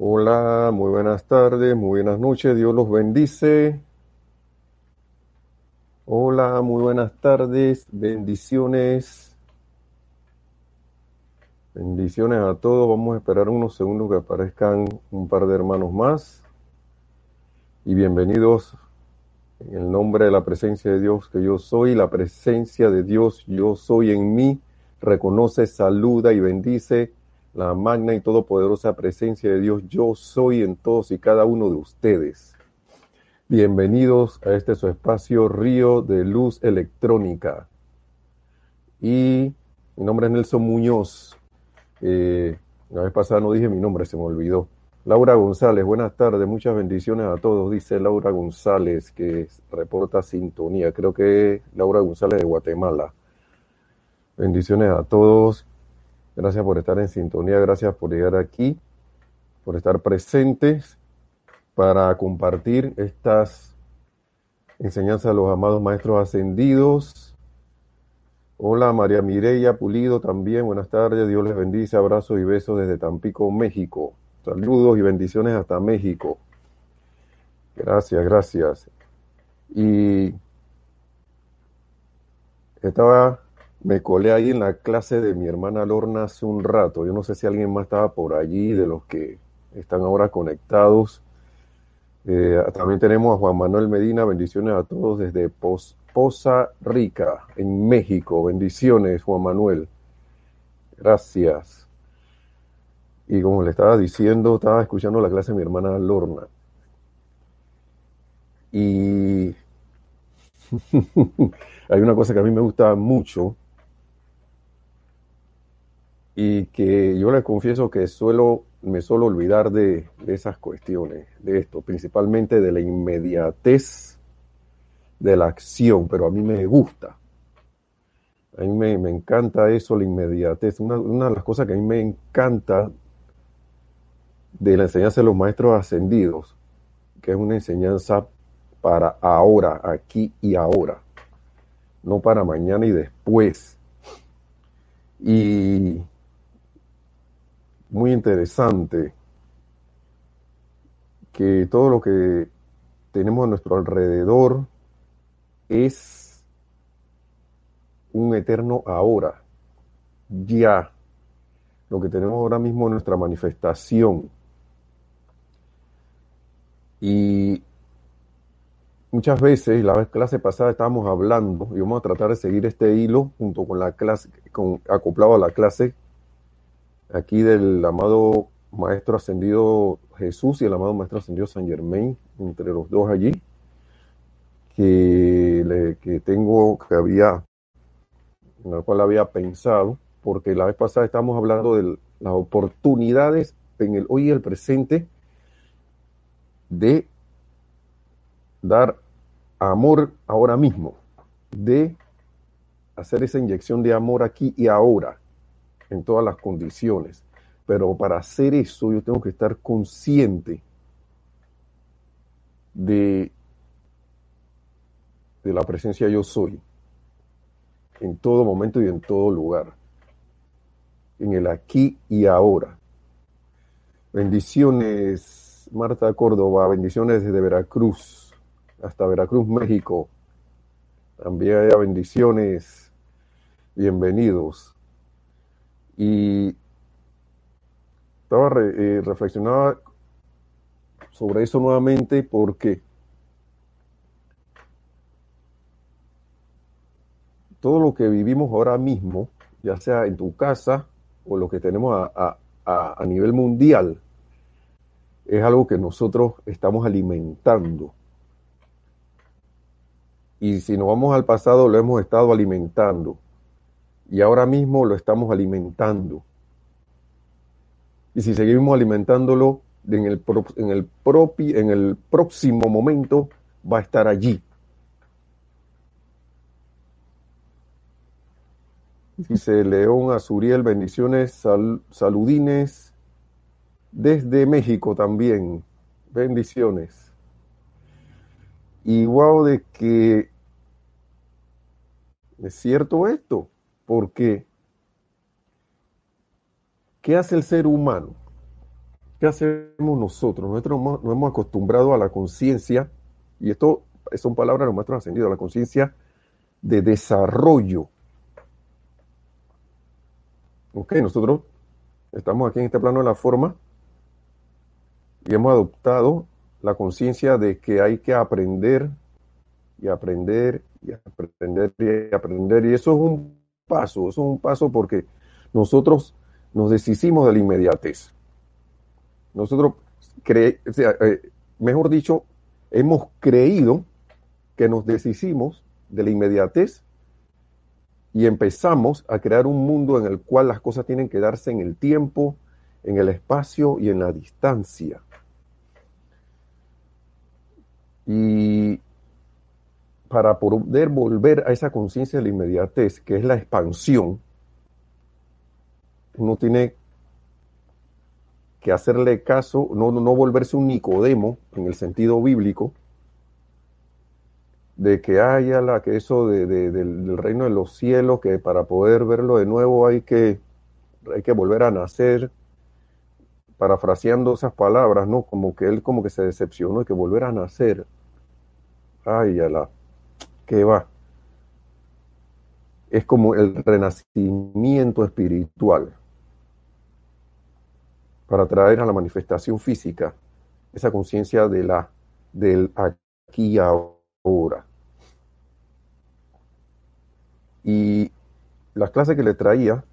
Hola, muy buenas tardes, muy buenas noches, Dios los bendice. Hola, muy buenas tardes, bendiciones. Bendiciones a todos. Vamos a esperar unos segundos que aparezcan un par de hermanos más. Y bienvenidos en el nombre de la presencia de Dios que yo soy, la presencia de Dios yo soy en mí. Reconoce, saluda y bendice la magna y todopoderosa presencia de Dios yo soy en todos y cada uno de ustedes. Bienvenidos a este su espacio Río de Luz Electrónica. Y mi nombre es Nelson Muñoz. Eh, la vez pasada no dije mi nombre, se me olvidó. Laura González, buenas tardes, muchas bendiciones a todos, dice Laura González, que reporta sintonía. Creo que Laura González de Guatemala. Bendiciones a todos. Gracias por estar en sintonía, gracias por llegar aquí, por estar presentes para compartir estas enseñanzas de los amados maestros ascendidos. Hola María Mireya Pulido también, buenas tardes, Dios les bendice, abrazos y besos desde Tampico, México. Saludos y bendiciones hasta México. Gracias, gracias. Y estaba, me colé ahí en la clase de mi hermana Lorna hace un rato. Yo no sé si alguien más estaba por allí de los que están ahora conectados. Eh, también tenemos a Juan Manuel Medina, bendiciones a todos desde Poza Rica, en México. Bendiciones, Juan Manuel. Gracias. Y como le estaba diciendo, estaba escuchando la clase de mi hermana Lorna. Y hay una cosa que a mí me gusta mucho y que yo les confieso que suelo, me suelo olvidar de, de esas cuestiones, de esto, principalmente de la inmediatez de la acción, pero a mí me gusta. A mí me, me encanta eso, la inmediatez. Una, una, de las cosas que a mí me encanta de la enseñanza de los maestros ascendidos, que es una enseñanza para ahora, aquí y ahora, no para mañana y después. Y muy interesante que todo lo que tenemos a nuestro alrededor es un eterno ahora, ya. Lo que tenemos ahora mismo es nuestra manifestación. Y muchas veces, la clase pasada estábamos hablando, y vamos a tratar de seguir este hilo junto con la clase, con, acoplado a la clase aquí del amado Maestro Ascendido Jesús y el amado Maestro Ascendido San Germain, entre los dos allí, que, le, que tengo, que había, en la cual había pensado, porque la vez pasada estábamos hablando de las oportunidades en el hoy y el presente de dar amor ahora mismo, de hacer esa inyección de amor aquí y ahora, en todas las condiciones. Pero para hacer eso yo tengo que estar consciente de, de la presencia yo soy, en todo momento y en todo lugar, en el aquí y ahora. Bendiciones, Marta Córdoba, bendiciones desde Veracruz hasta Veracruz, México. También haya bendiciones, bienvenidos. Y estaba re, eh, reflexionaba sobre eso nuevamente porque todo lo que vivimos ahora mismo, ya sea en tu casa o lo que tenemos a, a, a nivel mundial, es algo que nosotros estamos alimentando. Y si nos vamos al pasado, lo hemos estado alimentando. Y ahora mismo lo estamos alimentando. Y si seguimos alimentándolo, en el, en el, propi, en el próximo momento va a estar allí. Dice León Azuriel, bendiciones, sal, saludines desde México también. Bendiciones. Y wow, de que es cierto esto, porque ¿qué hace el ser humano? ¿qué hacemos nosotros? Nosotros nos hemos acostumbrado a la conciencia, y esto son palabras de los maestros ascendidos, a la conciencia de desarrollo. Ok, nosotros estamos aquí en este plano de la forma y hemos adoptado la conciencia de que hay que aprender y aprender y aprender y aprender. Y eso es un paso, eso es un paso porque nosotros nos deshicimos de la inmediatez. Nosotros, cre eh, mejor dicho, hemos creído que nos deshicimos de la inmediatez y empezamos a crear un mundo en el cual las cosas tienen que darse en el tiempo, en el espacio y en la distancia. Y para poder volver a esa conciencia de la inmediatez, que es la expansión, uno tiene que hacerle caso, no, no volverse un Nicodemo en el sentido bíblico, de que haya la que eso de, de, del, reino de los cielos, que para poder verlo de nuevo hay que, hay que volver a nacer, parafraseando esas palabras, ¿no? Como que él como que se decepcionó, hay que volver a nacer. Ay, la que va. Es como el renacimiento espiritual para traer a la manifestación física esa conciencia de la del aquí y ahora. Y la clase que le traía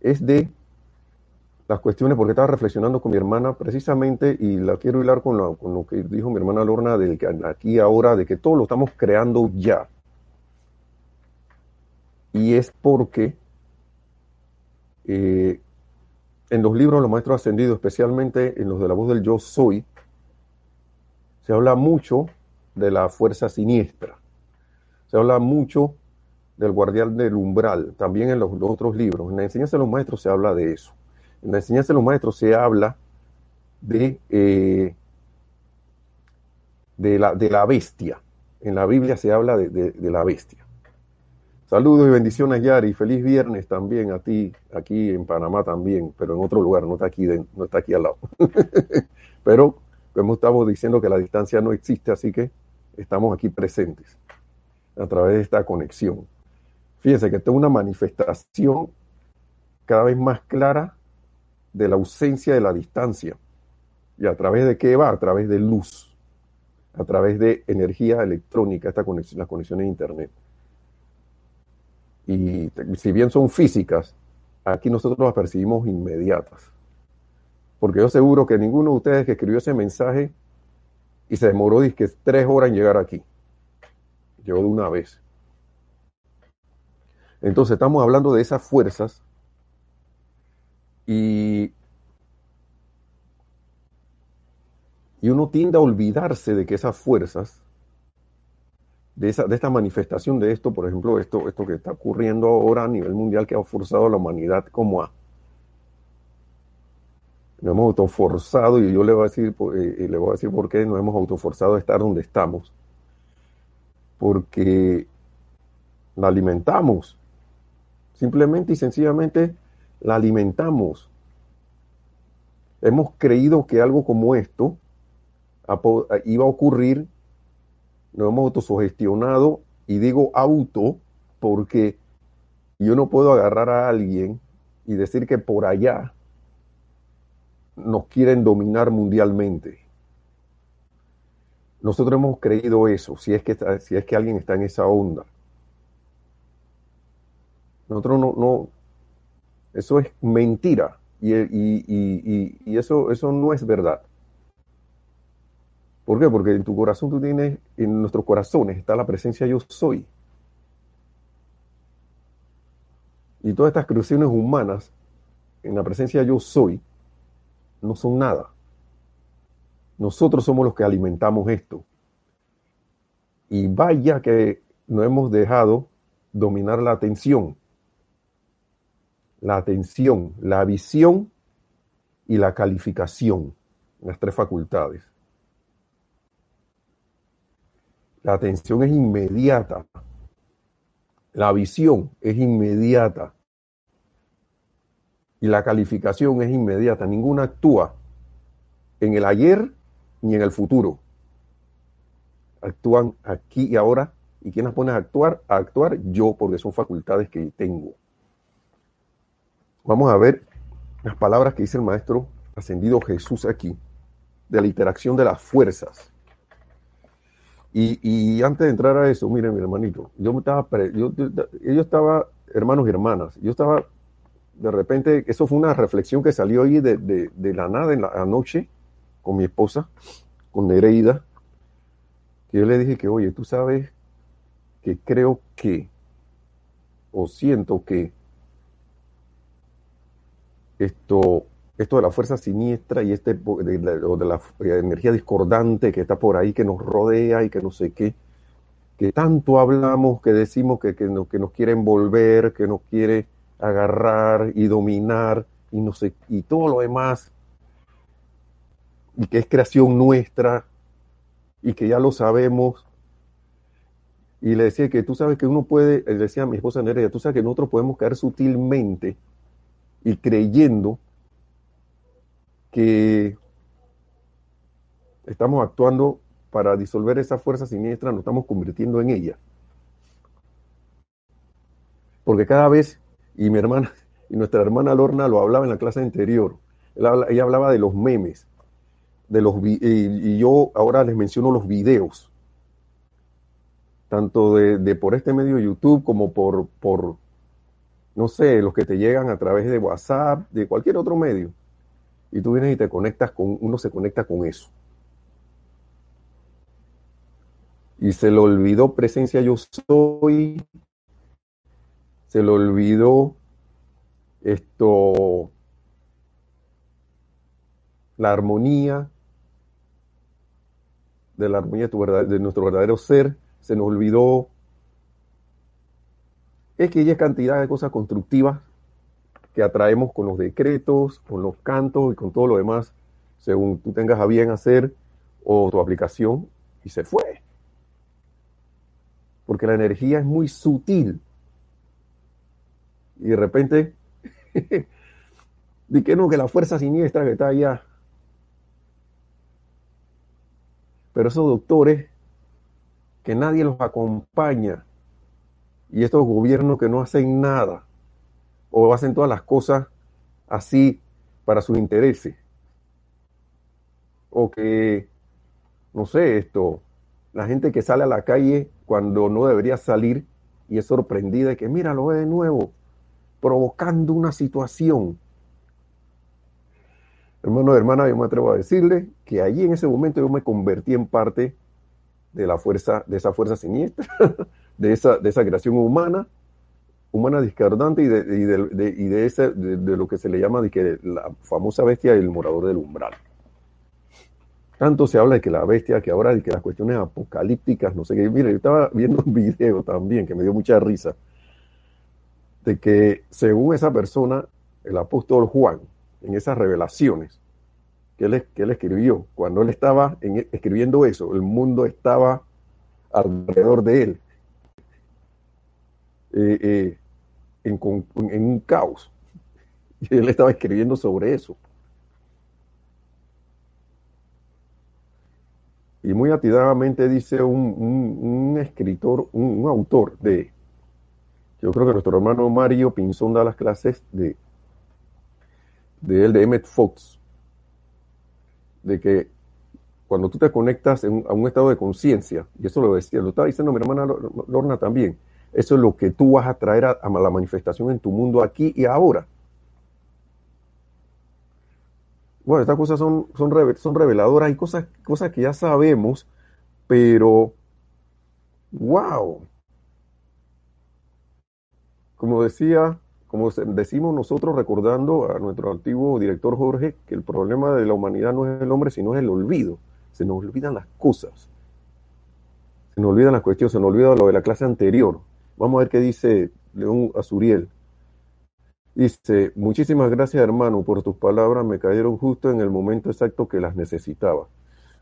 es de las cuestiones, porque estaba reflexionando con mi hermana precisamente, y la quiero hilar con lo, con lo que dijo mi hermana Lorna, del que aquí ahora, de que todo lo estamos creando ya. Y es porque eh, en los libros de los maestros ascendidos, especialmente en los de la voz del yo soy, se habla mucho de la fuerza siniestra. Se habla mucho del guardián del umbral, también en los, otros libros. En la enseñanza de los maestros se habla de eso. En la enseñanza de los maestros se habla de, eh, de, la, de, la, bestia. En la Biblia se habla de, de, la bestia. Saludos y bendiciones, Yari. Feliz viernes también a ti, aquí en Panamá también, pero en otro lugar, no está aquí, no está aquí al lado. pero, como estamos diciendo que la distancia no existe, así que estamos aquí presentes a través de esta conexión. Fíjense que esta es una manifestación cada vez más clara de la ausencia de la distancia. ¿Y a través de qué va? A través de luz, a través de energía electrónica, esta conexión, las conexiones de Internet. Y si bien son físicas, aquí nosotros las percibimos inmediatas. Porque yo seguro que ninguno de ustedes que escribió ese mensaje y se demoró que tres horas en llegar aquí. Llegó de una vez. Entonces estamos hablando de esas fuerzas y, y uno tiende a olvidarse de que esas fuerzas, de, esa, de esta manifestación de esto, por ejemplo, esto, esto que está ocurriendo ahora a nivel mundial que ha forzado a la humanidad como a... Nos hemos autoforzado, y yo le voy a decir, y le voy a decir por qué nos hemos autoforzado a estar donde estamos. Porque la alimentamos Simplemente y sencillamente la alimentamos. Hemos creído que algo como esto iba a ocurrir, nos hemos autosugestionado y digo auto porque yo no puedo agarrar a alguien y decir que por allá nos quieren dominar mundialmente. Nosotros hemos creído eso, si es que, si es que alguien está en esa onda. Nosotros no, no eso es mentira y, y, y, y, eso, eso no es verdad. ¿Por qué? Porque en tu corazón tú tienes, en nuestros corazones está la presencia yo soy. Y todas estas creaciones humanas, en la presencia yo soy, no son nada. Nosotros somos los que alimentamos esto. Y vaya que no hemos dejado dominar la atención la atención, la visión y la calificación, las tres facultades. La atención es inmediata. La visión es inmediata. y la calificación es inmediata. Ninguna actúa en el ayer ni en el futuro. Actúan aquí y ahora. ¿Y quién las pone a actuar? A actuar yo, porque son facultades que tengo. Vamos a ver las palabras que dice el maestro ascendido Jesús aquí, de la interacción de las fuerzas. Y, antes de entrar a eso, miren, mi hermanito, yo estaba, yo, yo estaba, hermanos y hermanas, yo estaba, de repente, eso fue una reflexión que salió ahí de, de, la nada en la noche con mi esposa, con Nereida, que yo le dije que, oye, tú sabes que creo que, o siento que, esto, esto de la fuerza siniestra y este de la, de la eh, energía discordante que está por ahí, que nos rodea y que no sé qué, que tanto hablamos, que decimos que, que, nos, que nos quiere envolver, que nos quiere agarrar y dominar y no sé, y todo lo demás, y que es creación nuestra, y que ya lo sabemos. Y le decía que tú sabes que uno puede, le decía a mi esposa Nerea, tú sabes que nosotros podemos caer sutilmente y creyendo que estamos actuando para disolver esa fuerza siniestra, nos estamos convirtiendo en ella. Porque cada vez, y mi hermana, y nuestra hermana Lorna lo hablaba en la clase anterior, ella hablaba de los memes, de los y, yo ahora les menciono los videos, tanto de, de por este medio YouTube como por, por, no sé, los que te llegan a través de WhatsApp, de cualquier otro medio. Y tú vienes y te conectas con, uno se conecta con eso. Y se le olvidó presencia yo soy, se le olvidó esto, la armonía, de la armonía de, de nuestro verdadero ser, se nos olvidó es que hay cantidad de cosas constructivas que atraemos con los decretos, con los cantos y con todo lo demás, según tú tengas a bien hacer o tu aplicación, y se fue. Porque la energía es muy sutil. Y de repente, di que no, que la fuerza siniestra que está allá. Pero esos doctores, que nadie los acompaña, y estos gobiernos que no hacen nada o hacen todas las cosas así para sus intereses. O que, no sé, esto, la gente que sale a la calle cuando no debería salir y es sorprendida de que, mira, lo ve de nuevo, provocando una situación. Hermano, hermana, yo me atrevo a decirle que allí en ese momento yo me convertí en parte de la fuerza, de esa fuerza siniestra de esa, de esa creación humana, humana discordante y de, y de, y de, ese, de, lo que se le llama de que la famosa bestia el morador del umbral. Tanto se habla de que la bestia, que ahora de que las cuestiones apocalípticas, no sé qué. Mire, yo estaba viendo un video también que me dio mucha risa, de que según esa persona, el apóstol Juan, en esas revelaciones que él, que él escribió, cuando él estaba en, escribiendo eso, el mundo estaba alrededor de él eh, eh, en, un caos. Y él estaba escribiendo sobre eso. Y muy atidamente dice un, escritor, un, autor de, yo creo que nuestro hermano Mario Pinzón da las clases de, de él, de Emmett Fox, de que cuando tú te conectas a un estado de conciencia, y eso lo decía, lo estaba diciendo mi hermana Lorna también, eso es lo que tú vas a traer a, la manifestación en tu mundo aquí y ahora. Bueno, estas cosas son, son, reveladoras, hay cosas, cosas que ya sabemos, pero wow. Como decía, como decimos nosotros recordando a nuestro antiguo director Jorge, que el problema de la humanidad no es el hombre, sino es el olvido. Se nos olvidan las cosas. Se nos olvidan las cuestiones, se nos olvida lo de la clase anterior. Vamos a ver qué dice León Azuriel. Dice, muchísimas gracias hermano por tus palabras, me cayeron justo en el momento exacto que las necesitaba.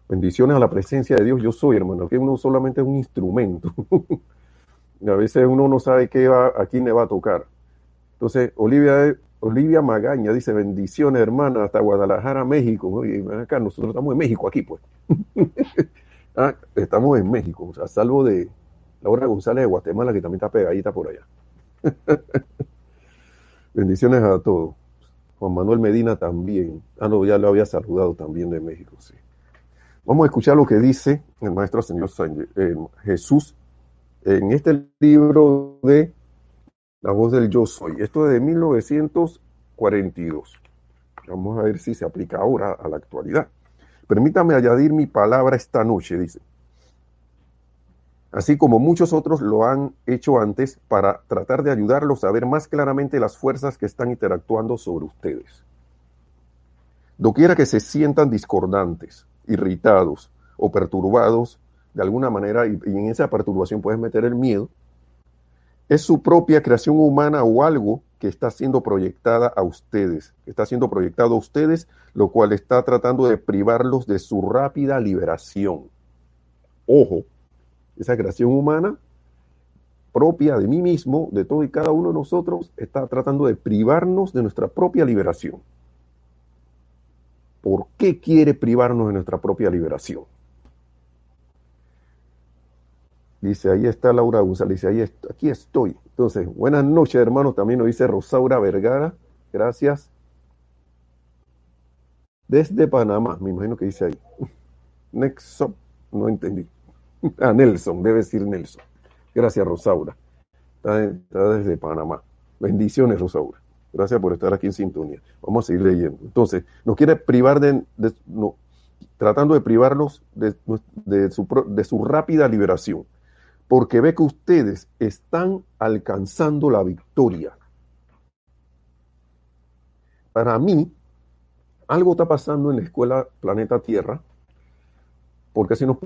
Bendiciones a la presencia de Dios, yo soy hermano, que uno solamente es un instrumento. a veces uno no sabe qué va, a quién le va a tocar. Entonces, Olivia, Olivia Magaña dice, bendiciones hermana, hasta Guadalajara, México. acá nosotros estamos en México, aquí pues. ah, estamos en México, o sea, salvo de Laura González de Guatemala, que también está pegadita por allá. bendiciones a todos. Juan Manuel Medina también. Ah, no, ya lo había saludado también de México, sí. Vamos a escuchar lo que dice el Maestro Señor eh, Jesús en este libro de La voz del yo soy. Esto es de 1942. Vamos a ver si se aplica ahora a la actualidad. Permítame añadir mi palabra esta noche, dice. Así como muchos otros lo han hecho antes para tratar de ayudarlos a ver más claramente las fuerzas que están interactuando sobre ustedes. Doquiera que se sientan discordantes, irritados o perturbados de alguna manera, y, en esa perturbación puedes meter el miedo, es su propia creación humana o algo que está siendo proyectada a ustedes, está siendo proyectado a ustedes, lo cual está tratando de privarlos de su rápida liberación. Ojo, esa creación humana propia de mí mismo, de todo y cada uno de nosotros, está tratando de privarnos de nuestra propia liberación. ¿Por qué quiere privarnos de nuestra propia liberación? Dice, ahí está Laura González, dice, ahí aquí estoy. Entonces, buenas noches, hermanos. También nos dice Rosaura Vergara. Gracias. Desde Panamá, me imagino que dice ahí. Nexo, no entendí. Ah, Nelson, debe decir Nelson. Gracias, Rosaura. Está, desde Panamá. Bendiciones, Rosaura. Gracias por estar aquí en sintonía. Vamos a seguir leyendo. Entonces, nos quiere privar de, tratando de privarnos de, su, de su rápida liberación, porque ve que ustedes están alcanzando la victoria. Para mí, algo está pasando en la escuela Planeta Tierra, porque si nos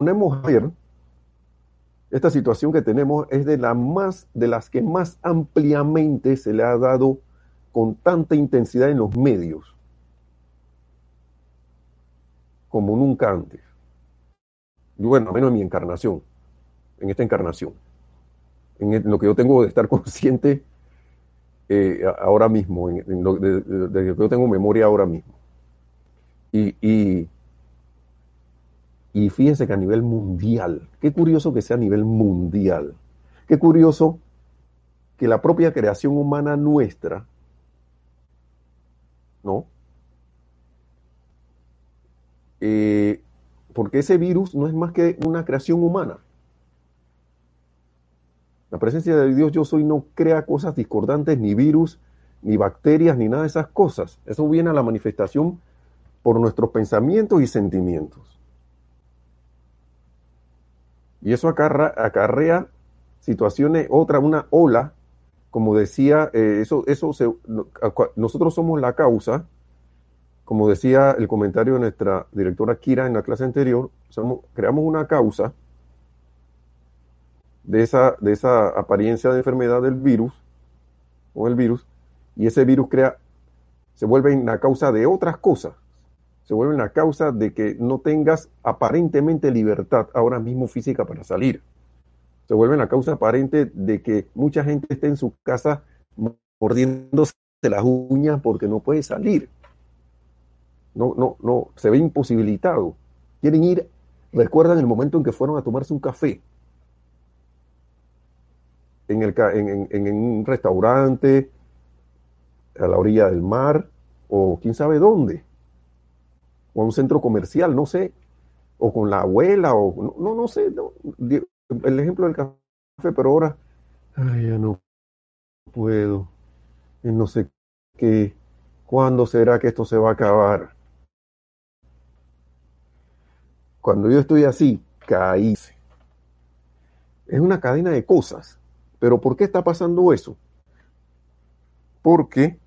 ponemos a ver, esta situación que tenemos es de, la más, de las que más ampliamente se le ha dado con tanta intensidad en los medios como nunca antes. Y bueno, menos en mi encarnación, en esta encarnación, en lo que yo tengo de estar consciente eh, ahora mismo, en, lo, de, que yo tengo memoria ahora mismo. Y, y fíjense que a nivel mundial, qué curioso que sea a nivel mundial, qué curioso que la propia creación humana nuestra, ¿no? Eh, porque ese virus no es más que una creación humana. La presencia de Dios yo soy no crea cosas discordantes, ni virus, ni bacterias, ni nada de esas cosas. Eso viene a la manifestación por nuestros pensamientos y sentimientos. Y eso acarrea situaciones, otra, una ola, como decía, eh, eso, eso nosotros somos la causa, como decía el comentario de nuestra directora Kira en la clase anterior, creamos una causa de esa, de esa apariencia de enfermedad del virus, o el virus, y ese virus crea, se vuelve la causa de otras cosas se vuelve la causa de que no tengas aparentemente libertad ahora mismo física para salir. Se vuelve la causa aparente de que mucha gente esté en su casa mordiéndose las uñas porque no puede salir. No, no, no, se ve imposibilitado. Quieren ir, recuerdan el momento en que fueron a tomarse un café en, el, en, en un restaurante, a la orilla del mar, o quién sabe dónde o a un centro comercial, no sé, o con la abuela, o no, no sé, el ejemplo del café, pero ahora, ay, ya no puedo, no sé qué, ¿cuándo será que esto se va a acabar? Cuando yo estoy así, caí. Es una cadena de cosas. Pero ¿por qué está pasando eso? Porque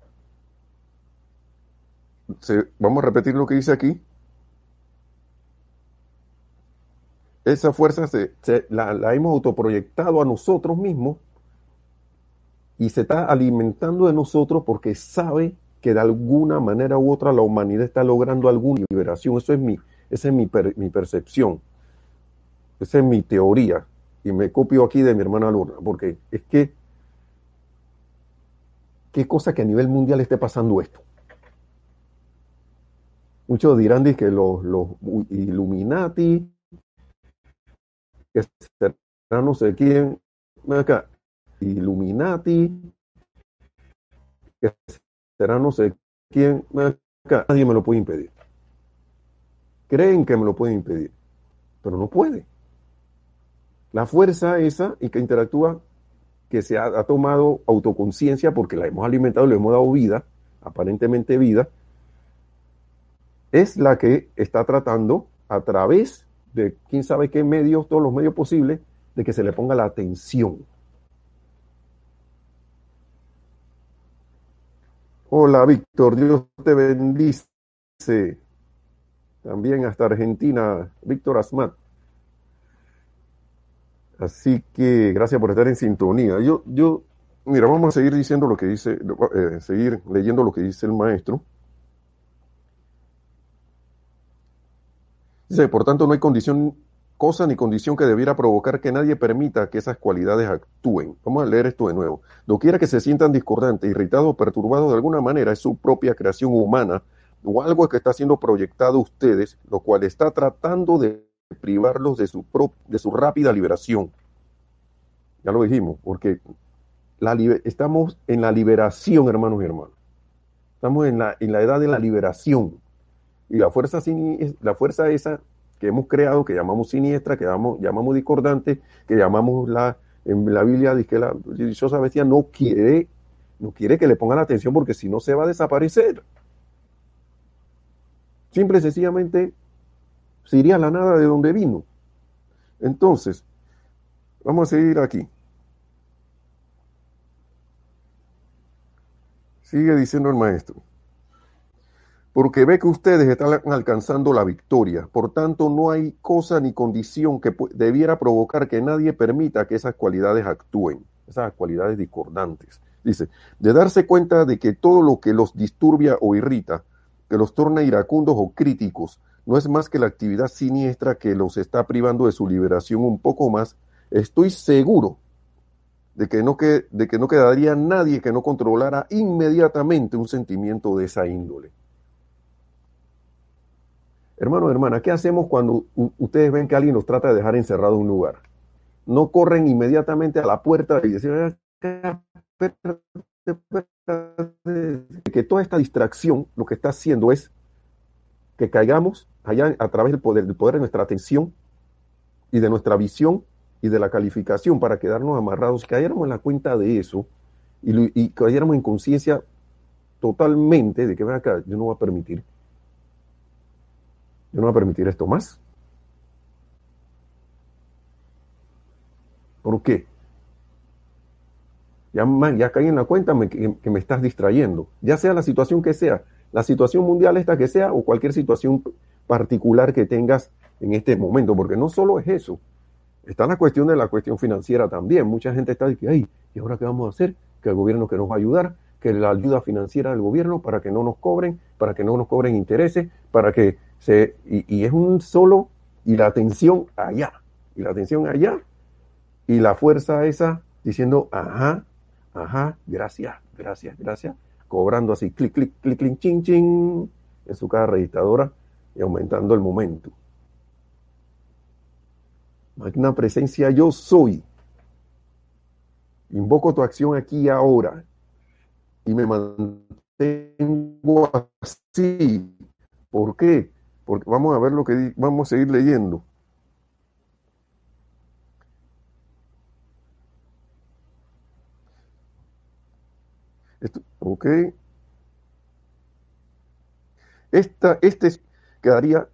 vamos a repetir lo que dice aquí. Esa fuerza se, la, hemos autoproyectado a nosotros mismos y se está alimentando de nosotros porque sabe que de alguna manera u otra la humanidad está logrando alguna liberación. Eso es mi, esa es mi, mi percepción. Esa es mi teoría. Y me copio aquí de mi hermana Luna, porque es que qué cosa que a nivel mundial esté pasando esto. Muchos dirán que los, los Illuminati, que será no sé quién, acá, Illuminati, que será no sé quién, acá, nadie me lo puede impedir. Creen que me lo pueden impedir, pero no puede. La fuerza esa y que interactúa, que se ha, ha tomado autoconciencia porque la hemos alimentado, le hemos dado vida, aparentemente vida, es la que está tratando a través de quién sabe qué medios, todos los medios posibles, de que se le ponga la atención. Hola Víctor, Dios te bendice. También hasta Argentina, Víctor Asmat. Así que gracias por estar en sintonía. Yo, yo, mira, vamos a seguir diciendo lo que dice, eh, seguir leyendo lo que dice el maestro. Dice, por tanto, no hay condición, cosa ni condición que debiera provocar que nadie permita que esas cualidades actúen. Vamos a leer esto de nuevo. quiera que se sientan discordantes, irritados o perturbados de alguna manera, es su propia creación humana o algo que está siendo proyectado ustedes, lo cual está tratando de privarlos de su, de su rápida liberación. Ya lo dijimos, porque estamos en la liberación, hermanos y hermanas. Estamos en la, en la edad de la liberación. Y la fuerza, la fuerza esa que hemos creado, que llamamos siniestra, que llamamos, discordante, que llamamos la, en la Biblia dice la dichosa bestia no quiere, no quiere que le pongan atención porque si no se va a desaparecer. Simple y sencillamente se iría a la nada de donde vino. Entonces, vamos a seguir aquí. Sigue diciendo el maestro porque ve que ustedes están alcanzando la victoria. Por tanto, no hay cosa ni condición que debiera provocar que nadie permita que esas cualidades actúen, esas cualidades discordantes. Dice, de darse cuenta de que todo lo que los disturbia o irrita, que los torna iracundos o críticos, no es más que la actividad siniestra que los está privando de su liberación un poco más, estoy seguro de que no, que, de que no quedaría nadie que no controlara inmediatamente un sentimiento de esa índole. Hermano, hermana, ¿qué hacemos cuando ustedes ven que alguien nos trata de dejar encerrado en un lugar? No corren inmediatamente a la puerta y decir que toda esta distracción lo que está haciendo es que caigamos allá a través del poder, del poder de nuestra atención y de nuestra visión y de la calificación para quedarnos amarrados, cayéramos en la cuenta de eso y, y cayéramos en conciencia totalmente de que, ven acá, yo no voy a permitir yo no voy a permitir esto más. ¿Por qué? Ya, ya caí en la cuenta que, me estás distrayendo. Ya sea la situación que sea, la situación mundial esta que sea o cualquier situación particular que tengas en este momento, porque no solo es eso. Está la cuestión de la cuestión financiera también. Mucha gente está diciendo, ay, ¿y ahora qué vamos a hacer? Que el gobierno que nos va a ayudar, que la ayuda financiera del gobierno para que no nos cobren, para que no nos cobren intereses, para que y, es un solo, y la atención allá, y la atención allá, y la fuerza esa diciendo, ajá, ajá, gracias, gracias, gracias, cobrando así, clic, clic, clic, clic, ching, ching, en su cada registradora y aumentando el momento. Magna presencia, yo soy. Invoco tu acción aquí y ahora y me mantengo así. ¿Por qué? Vamos a ver lo que vamos a seguir leyendo. Esto, ok. Esta, este quedaría,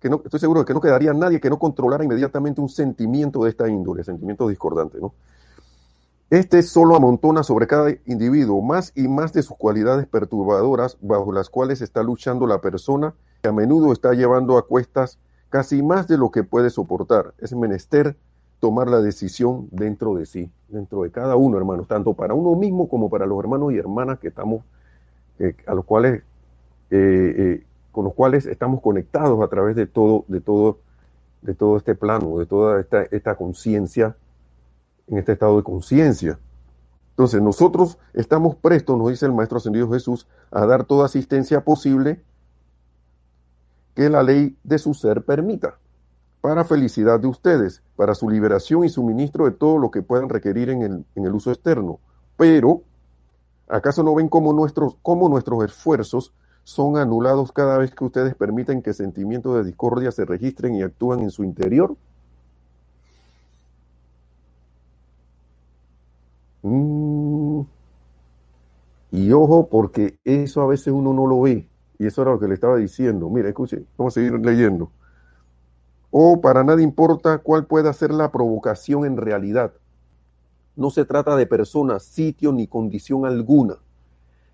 que no, estoy seguro de que no quedaría nadie que no controlara inmediatamente un sentimiento de esta índole, sentimiento discordante, ¿no? Este solo amontona sobre cada individuo más y más de sus cualidades perturbadoras bajo las cuales está luchando la persona que a menudo está llevando a cuestas casi más de lo que puede soportar. Es menester tomar la decisión dentro de sí, dentro de cada uno, hermanos, tanto para uno mismo como para los hermanos y hermanas que estamos, eh, a los cuales, eh, eh, con los cuales estamos conectados a través de todo, de todo, de todo este plano, de toda esta, esta conciencia, en este estado de conciencia. Entonces nosotros estamos prestos, nos dice el Maestro Ascendido Jesús, a dar toda asistencia posible que la ley de su ser permita, para felicidad de ustedes, para su liberación y suministro de todo lo que puedan requerir en el, en el uso externo. Pero, ¿acaso no ven cómo nuestros, cómo nuestros esfuerzos son anulados cada vez que ustedes permiten que sentimientos de discordia se registren y actúan en su interior? Mm. Y ojo, porque eso a veces uno no lo ve. Y eso era lo que le estaba diciendo. Mira, escuche, vamos a seguir leyendo. O para nada importa cuál pueda ser la provocación en realidad. No se trata de persona, sitio ni condición alguna.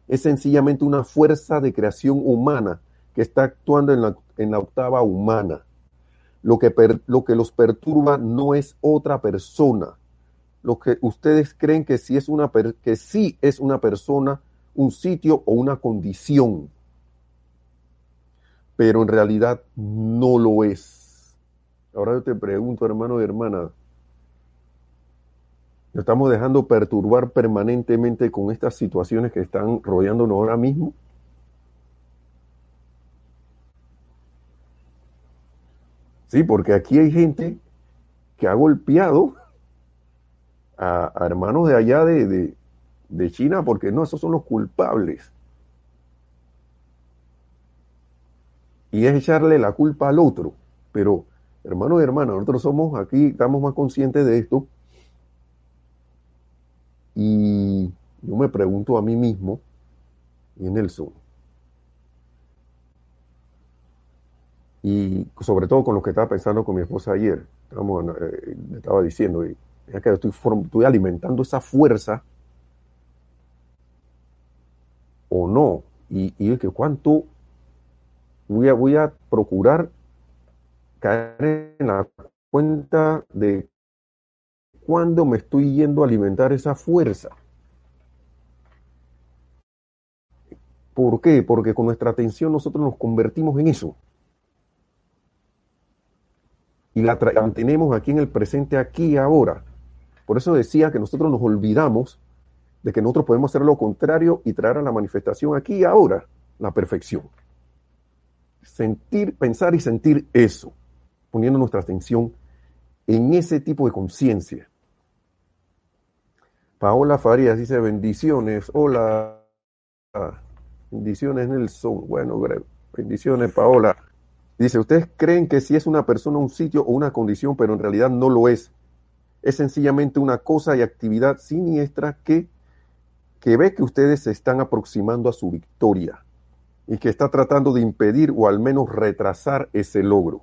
Es sencillamente una fuerza de creación humana que está actuando en la, en la octava humana. Lo que, lo que los perturba no es otra persona, lo que ustedes creen que sí es una, que sí es una persona, un sitio o una condición, pero en realidad no lo es. Ahora yo te pregunto, hermano y hermana, ¿nos estamos dejando perturbar permanentemente con estas situaciones que están rodeándonos ahora mismo? Sí, porque aquí hay gente que ha golpeado a, hermanos de allá de, de, de China, porque no, esos son los culpables. Y es echarle la culpa al otro. Pero, hermanos y hermanas, nosotros somos aquí, estamos más conscientes de esto. Y yo me pregunto a mí mismo, y en el Zoom, y sobre todo con lo que estaba pensando con mi esposa ayer, estamos, eh, estaba diciendo, y es que estoy, estoy alimentando esa fuerza o no. Y, y que cuánto voy a, voy a procurar caer en la cuenta de cuándo me estoy yendo a alimentar esa fuerza. ¿Por qué? Porque con nuestra atención nosotros nos convertimos en eso. Y la mantenemos aquí en el presente, aquí y ahora. Por eso decía que nosotros nos olvidamos de que nosotros podemos hacer lo contrario y traer a la manifestación aquí y ahora la perfección. Sentir, pensar y sentir eso, poniendo nuestra atención en ese tipo de conciencia. Paola Farías dice bendiciones. Hola. Bendiciones Nelson. Bueno, bendiciones Paola. Dice, ustedes creen que si es una persona, un sitio o una condición, pero en realidad no lo es es sencillamente una cosa y actividad siniestra que, que ve que ustedes se están aproximando a su victoria y que está tratando de impedir o al menos retrasar ese logro.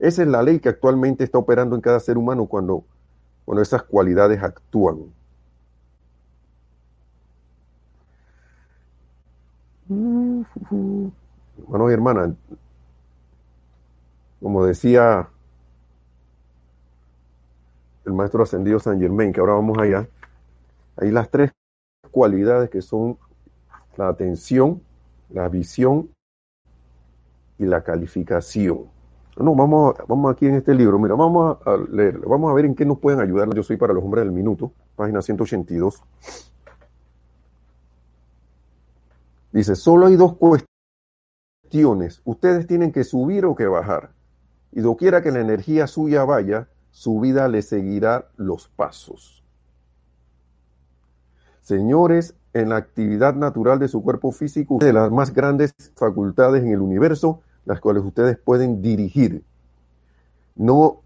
Esa es la ley que actualmente está operando en cada ser humano cuando, cuando esas cualidades actúan. Hermanos y hermanas, como decía el maestro ascendido San Germain, que ahora vamos allá, hay las tres cualidades que son la atención, la visión y la calificación. No, vamos, vamos aquí en este libro, mira, vamos a leer, vamos a ver en qué nos pueden ayudar. Yo soy para los hombres del minuto, página 182. Dice, solo hay dos cuestiones. Ustedes tienen que subir o que bajar. Y doquiera que la energía suya vaya, su vida le seguirá los pasos. Señores, en la actividad natural de su cuerpo físico, de las más grandes facultades en el universo, las cuales ustedes pueden dirigir. No,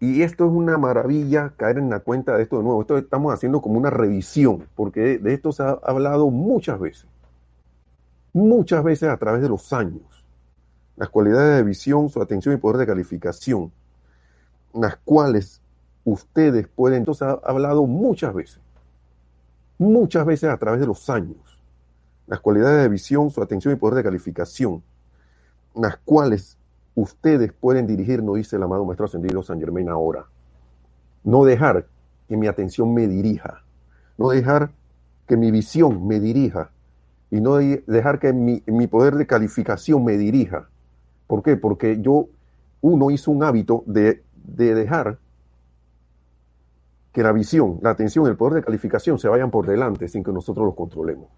y esto es una maravilla caer en la cuenta de esto de nuevo. Esto estamos haciendo como una revisión, porque de esto se ha hablado muchas veces, muchas veces a través de los años. Las cualidades de visión, su atención y poder de calificación las cuales ustedes pueden, entonces ha hablado muchas veces, muchas veces a través de los años, las cualidades de visión, su atención y poder de calificación, las cuales ustedes pueden dirigir, no dice el amado Maestro Ascendido San Germain ahora. No dejar que mi atención me dirija, no dejar que mi visión me dirija y no dejar que mi, mi poder de calificación me dirija. ¿Por qué? Porque yo, uno hizo un hábito de de dejar que la visión, la atención, el poder de calificación se vayan por delante sin que nosotros los controlemos.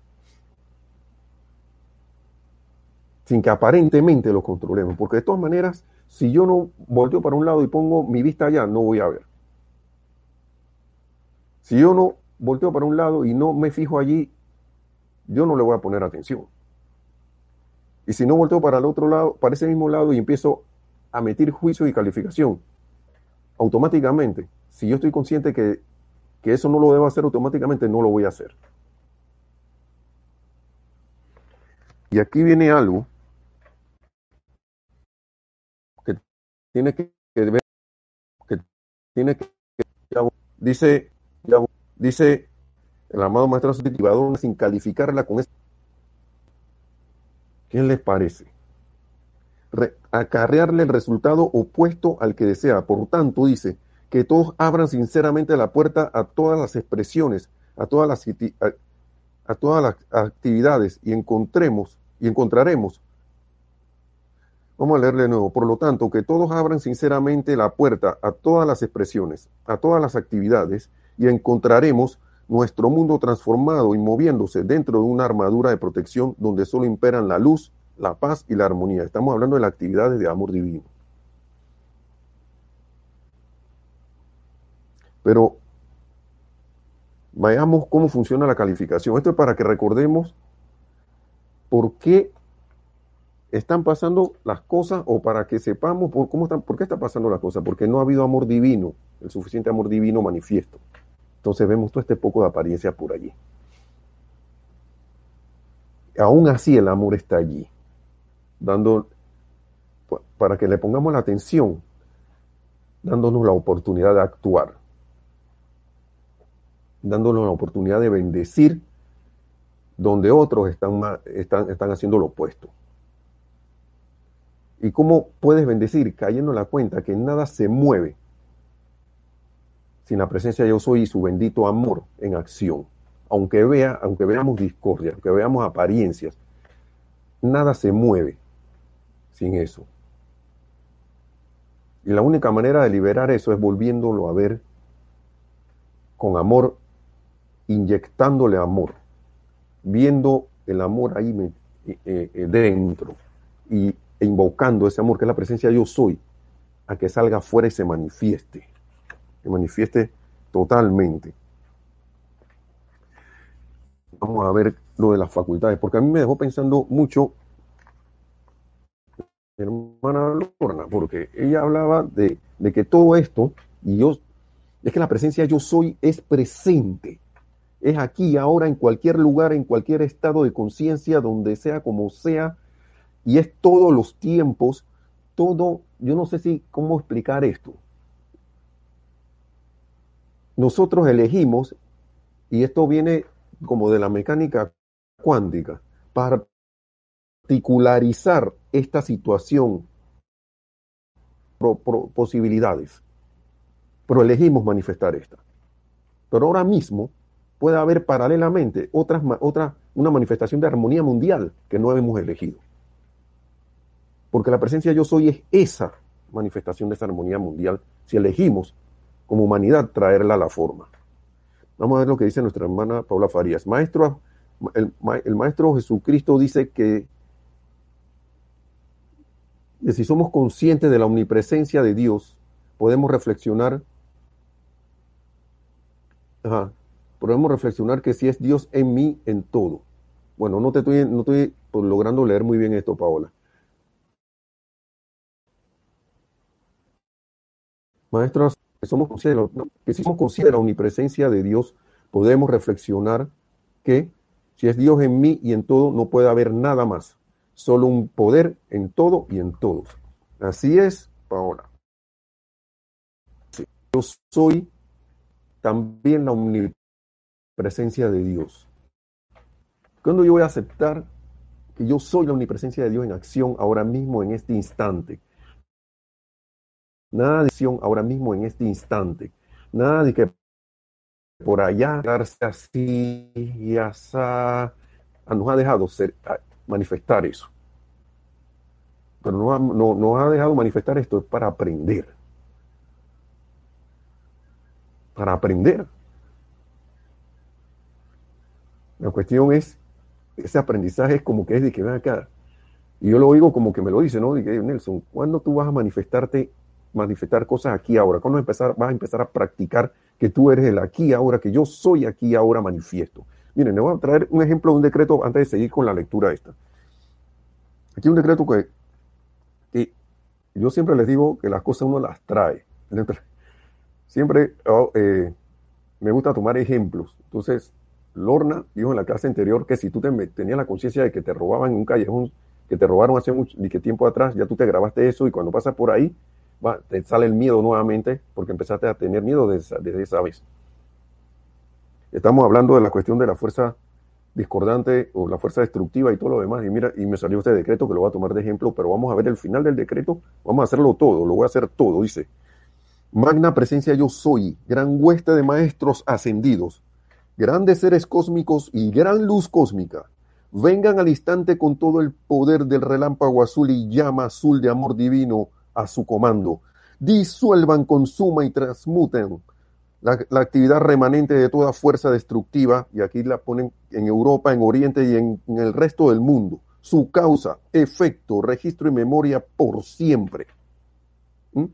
Sin que aparentemente los controlemos. Porque de todas maneras, si yo no volteo para un lado y pongo mi vista allá, no voy a ver. Si yo no volteo para un lado y no me fijo allí, yo no le voy a poner atención. Y si no volteo para el otro lado, para ese mismo lado y empiezo a meter juicio y calificación, automáticamente, si yo estoy consciente que, que eso no lo debo hacer automáticamente, no lo voy a hacer. Y aquí viene algo que tiene que ver, que tiene que, dice, dice el amado maestro sin calificarla con eso. ¿Qué les parece? Acarrearle el resultado opuesto al que desea. Por tanto, dice, que todos abran sinceramente la puerta a todas las expresiones, a todas las, actividades y encontremos y encontraremos. Vamos a leerle de nuevo. Por lo tanto, que todos abran sinceramente la puerta a todas las expresiones, a todas las actividades y encontraremos nuestro mundo transformado y moviéndose dentro de una armadura de protección donde solo imperan la luz, la paz y la armonía. Estamos hablando de las actividades de amor divino. Pero veamos cómo funciona la calificación. Esto es para que recordemos por qué están pasando las cosas o para que sepamos por, cómo están, por qué está pasando las cosas. Porque no ha habido amor divino, el suficiente amor divino manifiesto. Entonces vemos todo este poco de apariencia por allí. Aún así el amor está allí, dando, para que le pongamos la atención, dándonos la oportunidad de actuar, dándonos la oportunidad de bendecir donde otros están, están, están haciendo lo opuesto. ¿Y cómo puedes bendecir? Cayendo en la cuenta que nada se mueve sin la presencia de yo soy y su bendito amor en acción. Aunque, vea, aunque veamos discordia, aunque veamos apariencias, nada se mueve sin eso. Y la única manera de liberar eso es volviéndolo a ver con amor, inyectándole amor, viendo el amor ahí eh, eh, dentro y e invocando ese amor que es la presencia yo soy, a que salga afuera y se manifieste que manifieste totalmente. Vamos a ver lo de las facultades, porque a mí me dejó pensando mucho hermana Lorna, porque ella hablaba de, de que todo esto, y yo, es que la presencia yo soy es presente, es aquí, ahora, en cualquier lugar, en cualquier estado de conciencia, donde sea, como sea, y es todos los tiempos, todo, yo no sé si cómo explicar esto, nosotros elegimos, y esto viene como de la mecánica cuántica, para particularizar esta situación, posibilidades, pero elegimos manifestar esta. Pero ahora mismo puede haber paralelamente otras, otra, una manifestación de armonía mundial que no hemos elegido. Porque la presencia de yo soy es esa manifestación de esa armonía mundial si elegimos como humanidad traerla a la forma. Vamos a ver lo que dice nuestra hermana Paula Farías. Maestro, el, Maestro Jesucristo dice que, si somos conscientes de la omnipresencia de Dios, podemos reflexionar, podemos reflexionar que si es Dios en mí, en todo. Bueno, no te estoy, no estoy logrando leer muy bien esto, Paola. Maestro que somos conscientes, que si somos conscientes de la omnipresencia de Dios, podemos reflexionar que si es Dios en mí y en todo, no puede haber nada más. Solo un poder en todo y en todos. Así es, Paola. Yo soy también la omnipresencia de Dios. Cuando yo voy a aceptar que yo soy la omnipresencia de Dios en acción ahora mismo, en este instante, Nada de acción ahora mismo en este instante. Nada de que por allá darse así y así nos ha dejado ser, manifestar eso. Pero no, no, nos ha dejado manifestar esto para aprender. para aprender. La cuestión es, ese aprendizaje es como que es de que ven acá. Y yo lo oigo como que me lo dice, ¿no? que Nelson, ¿cuándo tú vas a manifestarte, manifestar cosas aquí ahora? ¿Cuándo empezar, vas a empezar a practicar que tú eres el aquí ahora, que yo soy aquí ahora manifiesto? Miren, le voy a traer un ejemplo de un decreto antes de seguir con la lectura esta. Aquí un decreto que, que yo siempre les digo que las cosas uno las trae. Siempre oh, eh, me gusta tomar ejemplos. Entonces, Lorna dijo en la clase anterior que si tú tenías la conciencia de que te robaban en un callejón, que te robaron hace mucho y que tiempo atrás, ya tú te grabaste eso y cuando pasas por ahí, va, te sale el miedo nuevamente porque empezaste a tener miedo desde, desde esa vez. Estamos hablando de la cuestión de la fuerza discordante o la fuerza destructiva y todo lo demás. Y mira, y me salió este decreto que lo voy a tomar de ejemplo, pero vamos a ver el final del decreto. Vamos a hacerlo todo, lo voy a hacer todo. Dice, magna presencia yo soy, gran hueste de maestros ascendidos, grandes seres cósmicos y gran luz cósmica. Vengan al instante con todo el poder del relámpago azul y llama azul de amor divino a su comando. Disuelvan, consuman y transmuten la, actividad remanente de toda fuerza destructiva, y aquí la ponen en Europa, en Oriente y en, el resto del mundo, su causa, efecto, registro y memoria por siempre. ¿Mm?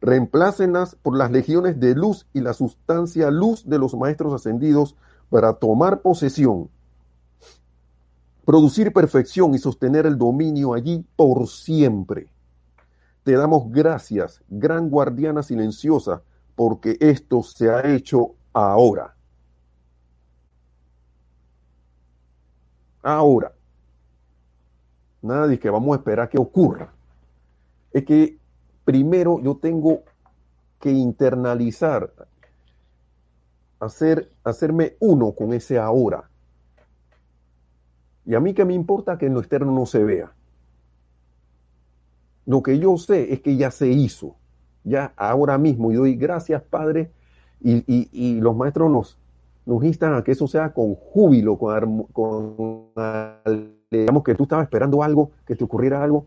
Reemplácenlas por las legiones de luz y la sustancia luz de los maestros ascendidos para tomar posesión, producir perfección y sostener el dominio allí por siempre. Te damos gracias, gran guardiana silenciosa, porque esto se ha hecho ahora. Ahora. Nada que vamos a esperar que ocurra. Es que primero yo tengo que internalizar, hacer, hacerme uno con ese ahora. Y a mí que me importa que en lo externo no se vea. Lo que yo sé es que ya se hizo ya ahora mismo. Y doy gracias, Padre. Y, los maestros nos, nos instan a que eso sea con júbilo, con, con digamos que tú estabas esperando algo, que te ocurriera algo,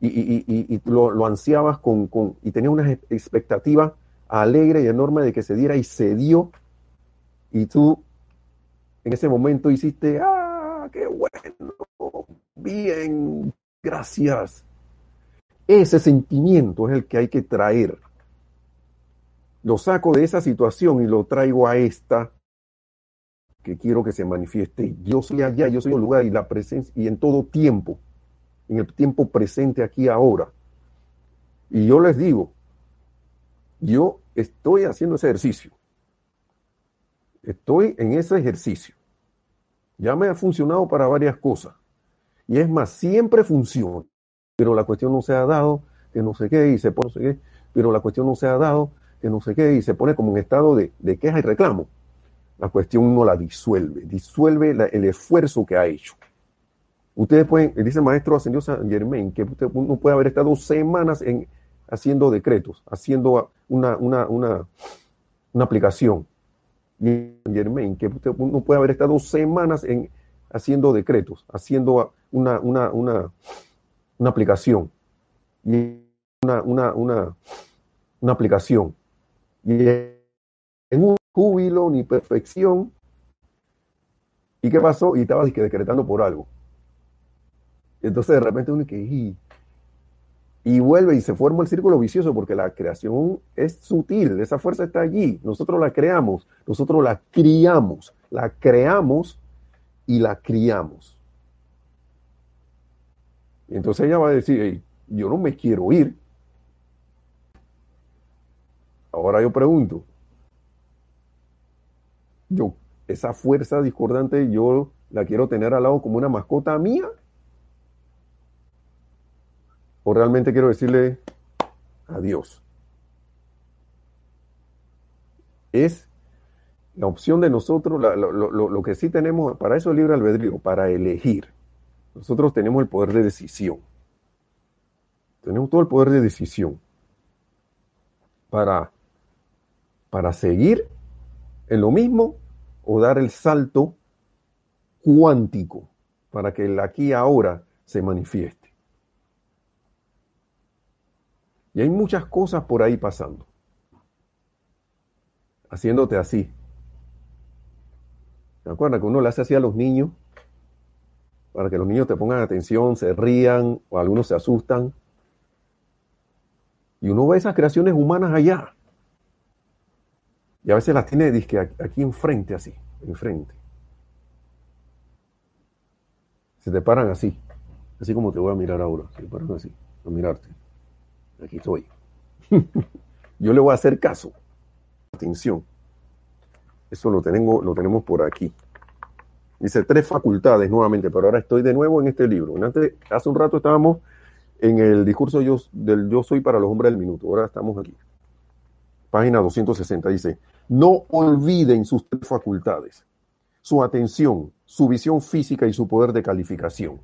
y, lo, ansiabas con, con, y tenías una expectativa alegre y enorme de que se diera y se dio, y tú en ese momento hiciste, ah, qué bueno, bien, gracias. Ese sentimiento es el que hay que traer. Lo saco de esa situación y lo traigo a esta que quiero que se manifieste. Yo soy allá, yo soy el lugar y la presencia y en todo tiempo, en el tiempo presente aquí ahora. Y yo les digo, yo estoy haciendo ese ejercicio. Estoy en ese ejercicio. Ya me ha funcionado para varias cosas. Y es más, siempre funciona pero la cuestión no se ha dado, que no sé qué, y se pone no sé qué, pero la cuestión no se ha dado, que no sé qué, y se pone como en estado de, queja y reclamo. La cuestión no la disuelve, disuelve el esfuerzo que ha hecho. Ustedes pueden, dice el maestro ascendió San Germain, que usted, uno puede haber estado semanas en, haciendo decretos, haciendo una, una, una, una aplicación. Y Germain, que usted, uno puede haber estado semanas en, haciendo decretos, haciendo una, una, una, una aplicación. Y una, una, una, una aplicación. Y en un júbilo ni perfección. ¿Y qué pasó? Y estaba decretando por algo. entonces de repente uno que y, y vuelve y se forma el círculo vicioso porque la creación es sutil, esa fuerza está allí, nosotros la creamos, nosotros la criamos, la creamos y la criamos. Y entonces ella va a decir, yo no me quiero ir. Ahora yo pregunto, yo, esa fuerza discordante yo la quiero tener al lado como una mascota mía. O realmente quiero decirle adiós. Es la opción de nosotros, lo, lo, que sí tenemos, para eso es libre albedrío, para elegir. Nosotros tenemos el poder de decisión. Tenemos todo el poder de decisión para, para seguir en lo mismo o dar el salto cuántico para que el aquí ahora se manifieste. Y hay muchas cosas por ahí pasando. haciéndote así. ¿Se acuerdan que uno le hace así a los niños? Para que los niños te pongan atención, se rían o algunos se asustan. Y uno ve esas creaciones humanas allá. Y a veces las tiene disque, aquí enfrente, así, enfrente. Se te paran así, así como te voy a mirar ahora. Se te paran así, a mirarte. Aquí estoy. Yo le voy a hacer caso. Atención. Eso lo tenemos, lo tenemos por aquí. Dice tres facultades nuevamente, pero ahora estoy de nuevo en este libro. Antes, hace un rato estábamos en el discurso del yo soy para los hombres del minuto. Ahora estamos aquí. Página 260 dice, no olviden sus tres facultades, su atención, su visión física y su poder de calificación.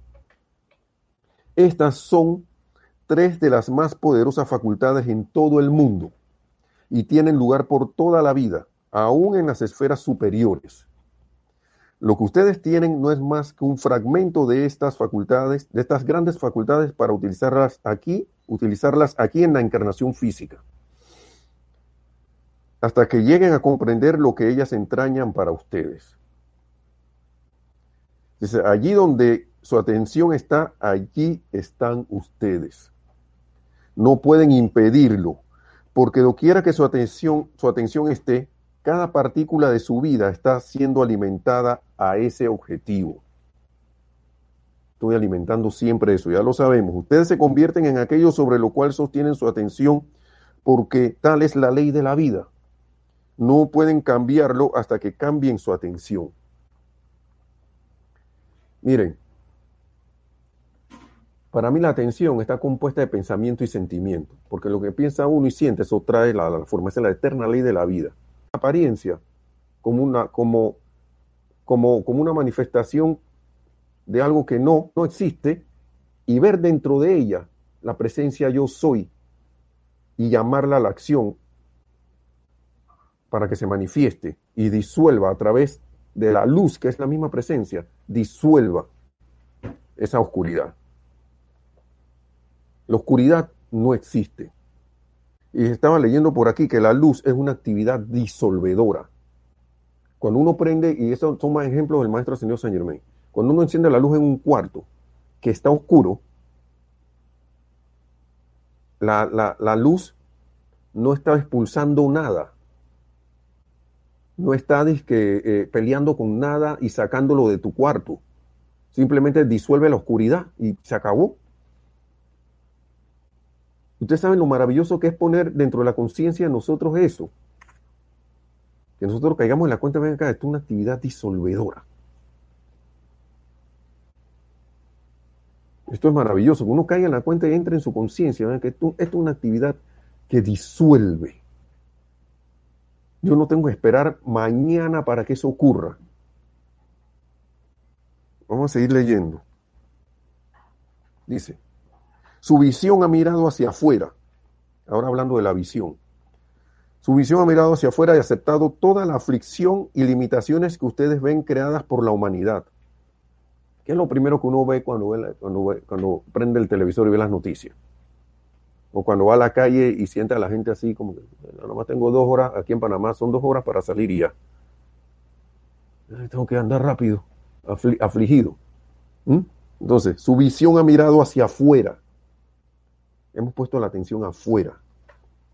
Estas son tres de las más poderosas facultades en todo el mundo y tienen lugar por toda la vida, aún en las esferas superiores. Lo que ustedes tienen no es más que un fragmento de estas facultades, de estas grandes facultades para utilizarlas aquí, utilizarlas aquí en la encarnación física, hasta que lleguen a comprender lo que ellas entrañan para ustedes. Dice, allí donde su atención está, allí están ustedes. No pueden impedirlo, porque doquiera que su atención, su atención esté, cada partícula de su vida está siendo alimentada a ese objetivo. Estoy alimentando siempre eso, ya lo sabemos. Ustedes se convierten en aquello sobre lo cual sostienen su atención porque tal es la ley de la vida. No pueden cambiarlo hasta que cambien su atención. Miren, para mí la atención está compuesta de pensamiento y sentimiento, porque lo que piensa uno y siente, eso trae la, la forma, es la eterna ley de la vida apariencia como una, como, como, como una manifestación de algo que no, no existe y ver dentro de ella la presencia yo soy y llamarla a la acción para que se manifieste y disuelva a través de la luz, que es la misma presencia, disuelva esa oscuridad. La oscuridad no existe. Y estaba leyendo por aquí que la luz es una actividad disolvedora. Cuando uno prende, y esos son más ejemplos del maestro señor Saint Germain, cuando uno enciende la luz en un cuarto que está oscuro, la, luz no está expulsando nada. No está eh, peleando con nada y sacándolo de tu cuarto. Simplemente disuelve la oscuridad y se acabó. Ustedes saben lo maravilloso que es poner dentro de la conciencia de nosotros eso. Que nosotros caigamos en la cuenta, ven acá, esto es una actividad disolvedora. Esto es maravilloso, que uno caiga en la cuenta y entre en su conciencia, que esto es una actividad que disuelve. Yo no tengo que esperar mañana para que eso ocurra. Vamos a seguir leyendo. Dice, su visión ha mirado hacia afuera. Ahora hablando de la visión. Su visión ha mirado hacia afuera y aceptado toda la aflicción y limitaciones que ustedes ven creadas por la humanidad. ¿Qué es lo primero que uno ve cuando, prende el televisor y ve las noticias? O cuando va a la calle y siente a la gente así como que, nada más tengo dos horas, aquí en Panamá son dos horas para salir y ya. Tengo que andar rápido, afligido. ¿Mm? Entonces, su visión ha mirado hacia afuera Hemos puesto la atención afuera.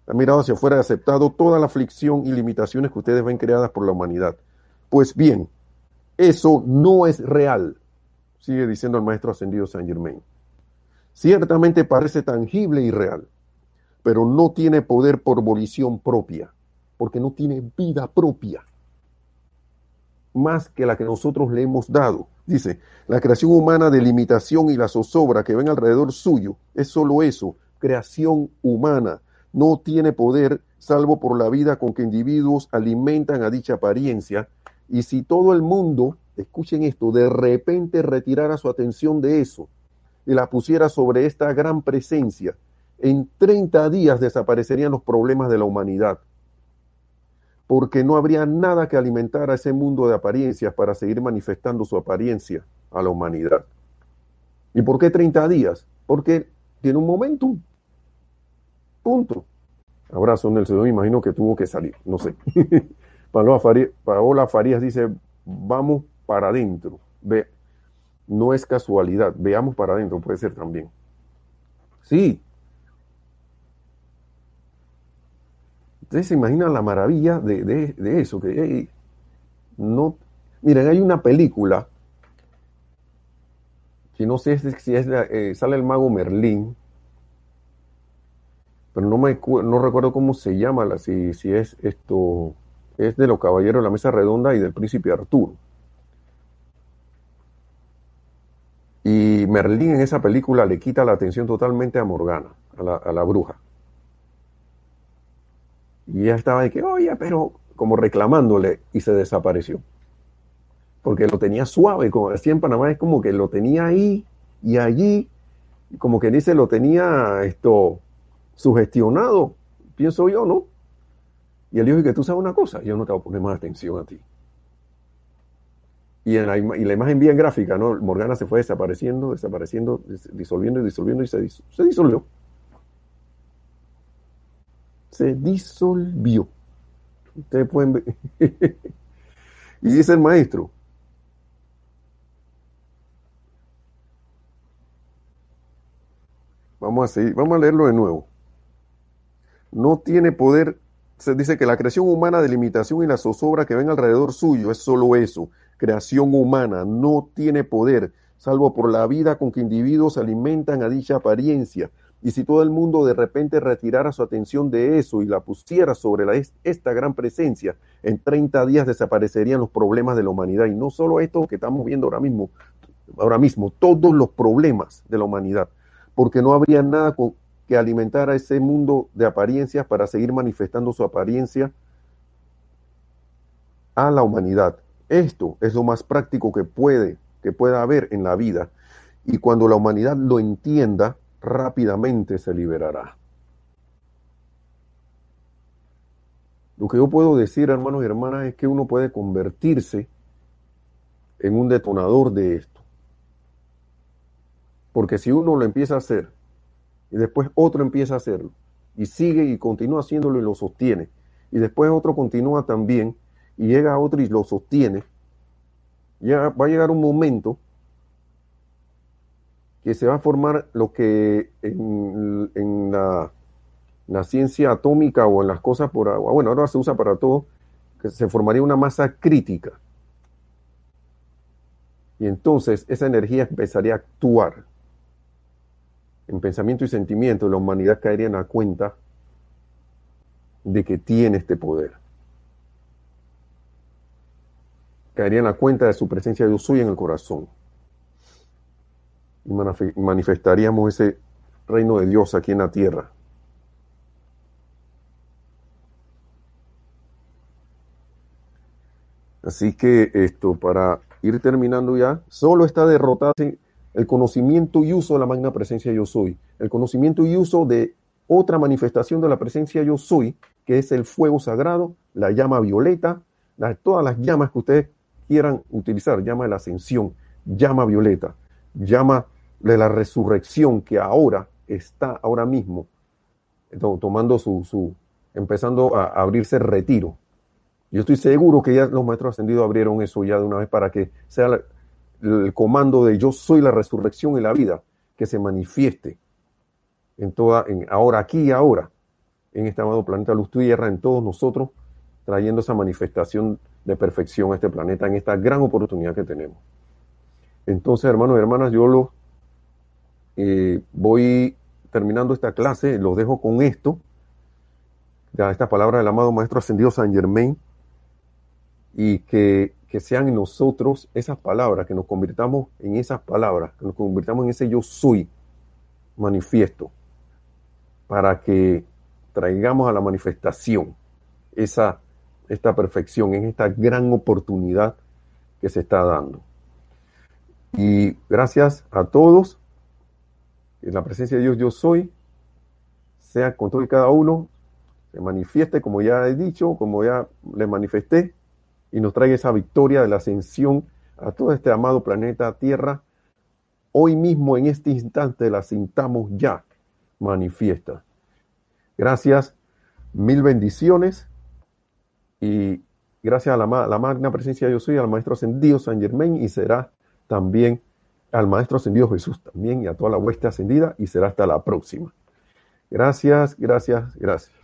Ha mirado hacia afuera y aceptado toda la aflicción y limitaciones que ustedes ven creadas por la humanidad. Pues bien, eso no es real, sigue diciendo el maestro ascendido Saint Germain. Ciertamente parece tangible y real, pero no tiene poder por volición propia, porque no tiene vida propia, más que la que nosotros le hemos dado. Dice, la creación humana de limitación y la zozobra que ven alrededor suyo es solo eso, creación humana. No tiene poder salvo por la vida con que individuos alimentan a dicha apariencia. Y si todo el mundo, escuchen esto, de repente retirara su atención de eso y la pusiera sobre esta gran presencia, en 30 días desaparecerían los problemas de la humanidad. Porque no habría nada que alimentar a ese mundo de apariencias para seguir manifestando su apariencia a la humanidad. ¿Y por qué 30 días? Porque tiene un momentum. Punto. Abrazo, Nelson. Me imagino que tuvo que salir. No sé. Paola Farías dice, vamos para adentro. Ve, no es casualidad, veamos para adentro, puede ser también. Sí. Ustedes se imaginan la maravilla de, eso, que no, miren, hay una película que no sé si es, eh, sale el mago Merlín, pero no me no recuerdo cómo se llama, si, si es esto, es de los caballeros de la mesa redonda y del príncipe Arturo. Y Merlín en esa película le quita la atención totalmente a Morgana, a la, bruja. Y ella estaba de que, oye, pero como reclamándole y se desapareció. Porque lo tenía suave, como decía en Panamá, es como que lo tenía ahí y allí, como que dice, lo tenía esto sugestionado, pienso yo, ¿no? Y él dijo, que tú sabes una cosa, yo no te voy a poner más atención a ti. Y, en la, y la imagen bien gráfica, ¿no? Morgana se fue desapareciendo, desapareciendo, disolviendo y disolviendo y se, se disolvió. Se disolvió. Ustedes pueden ver. y dice el maestro, Vamos a seguir, vamos a leerlo de nuevo. No tiene poder, se dice que la creación humana de limitación y la zozobra que ven alrededor suyo es solo eso, creación humana, no tiene poder, salvo por la vida con que individuos alimentan a dicha apariencia. Y si todo el mundo de repente retirara su atención de eso y la pusiera sobre esta gran presencia, en 30 días desaparecerían los problemas de la humanidad. Y no solo esto que estamos viendo ahora mismo, ahora mismo, todos los problemas de la humanidad, porque no habría nada que alimentar a ese mundo de apariencias para seguir manifestando su apariencia a la humanidad. Esto es lo más práctico que puede, que pueda haber en la vida. Y cuando la humanidad lo entienda, rápidamente se liberará. Lo que yo puedo decir, hermanos y hermanas, es que uno puede convertirse en un detonador de esto. Porque si uno lo empieza a hacer y después otro empieza a hacerlo y sigue y continúa haciéndolo y lo sostiene. Y después otro continúa también y llega otro y lo sostiene, ya va a llegar un momento que se va a formar lo que en, la, la, ciencia atómica o en las cosas por agua, bueno, ahora se usa para todo, que se formaría una masa crítica. Y entonces esa energía empezaría a actuar en pensamiento y sentimiento. La humanidad caería en la cuenta de que tiene este poder. caería en la cuenta de su presencia de Dios en el corazón. Y manifestaríamos ese reino de Dios aquí en la tierra. Así que esto, para ir terminando ya, solo está derrotado el conocimiento y uso de la magna presencia yo soy. El conocimiento y uso de otra manifestación de la presencia yo soy, que es el fuego sagrado, la llama violeta, todas las llamas que ustedes quieran utilizar, llama de la ascensión, llama violeta, llama de la resurrección que ahora está, ahora mismo, tomando su, su empezando a abrirse retiro. Yo estoy seguro que ya los maestros ascendidos abrieron eso ya de una vez para que sea el comando de yo soy la resurrección y la vida que se manifieste en toda, en ahora, aquí y ahora, en este amado planeta Luz Tierra, en todos nosotros, trayendo esa manifestación de perfección a este planeta en esta gran oportunidad que tenemos. Entonces, hermanos y hermanas, yo lo eh, voy terminando esta clase, los dejo con esto, ya esta palabra del amado Maestro Ascendido San Germain, y que, que sean en nosotros esas palabras, que nos convirtamos en esas palabras, que nos convirtamos en ese yo soy manifiesto, para que traigamos a la manifestación esa esta perfección, en esta gran oportunidad que se está dando. Y gracias a todos, en la presencia de Dios yo soy, sea con todo y cada uno, se manifieste, como ya he dicho, como ya le manifesté, y nos traiga esa victoria de la ascensión a todo este amado planeta Tierra. Hoy mismo, en este instante, la sintamos ya manifiesta. Gracias, mil bendiciones y gracias a la, la magna presencia de Yo soy, al Maestro Ascendido San Germain y será también al Maestro Ascendido Jesús también y a toda la hueste ascendida y será hasta la próxima. Gracias, gracias, gracias.